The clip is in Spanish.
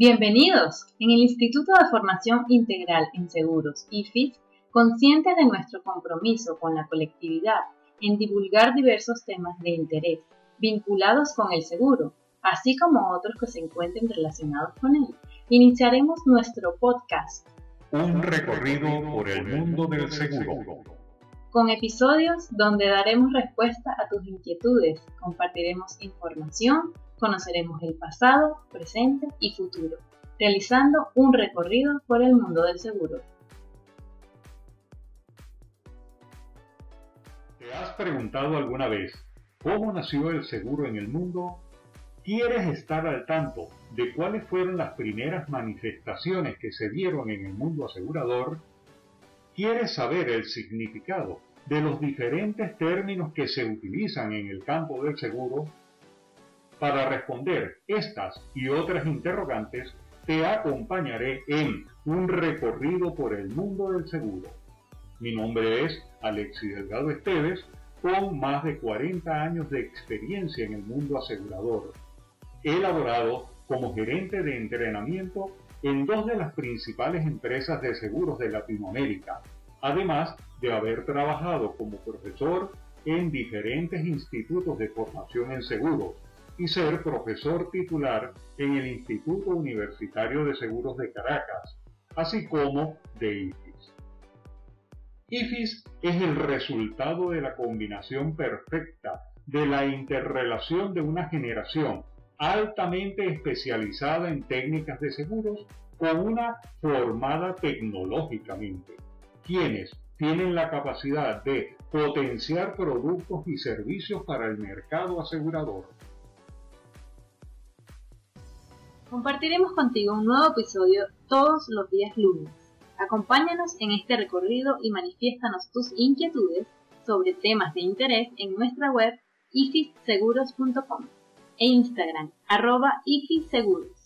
Bienvenidos. En el Instituto de Formación Integral en Seguros, IFIS, consciente de nuestro compromiso con la colectividad en divulgar diversos temas de interés vinculados con el seguro, así como otros que se encuentren relacionados con él, iniciaremos nuestro podcast. Un recorrido por el mundo del seguro. Con episodios donde daremos respuesta a tus inquietudes, compartiremos información, conoceremos el pasado, presente y futuro, realizando un recorrido por el mundo del seguro. ¿Te has preguntado alguna vez cómo nació el seguro en el mundo? ¿Quieres estar al tanto de cuáles fueron las primeras manifestaciones que se dieron en el mundo asegurador? ¿Quieres saber el significado de los diferentes términos que se utilizan en el campo del seguro para responder estas y otras interrogantes, te acompañaré en un recorrido por el mundo del seguro. Mi nombre es Alexis Delgado Esteves, con más de 40 años de experiencia en el mundo asegurador. He elaborado como gerente de entrenamiento en dos de las principales empresas de seguros de Latinoamérica, además de haber trabajado como profesor en diferentes institutos de formación en seguros, y ser profesor titular en el Instituto Universitario de Seguros de Caracas, así como de IFIS. IFIS es el resultado de la combinación perfecta de la interrelación de una generación altamente especializada en técnicas de seguros con una formada tecnológicamente, quienes tienen la capacidad de potenciar productos y servicios para el mercado asegurador Compartiremos contigo un nuevo episodio todos los días lunes. Acompáñanos en este recorrido y manifiéstanos tus inquietudes sobre temas de interés en nuestra web ifisseguros.com e Instagram arroba ifisseguros.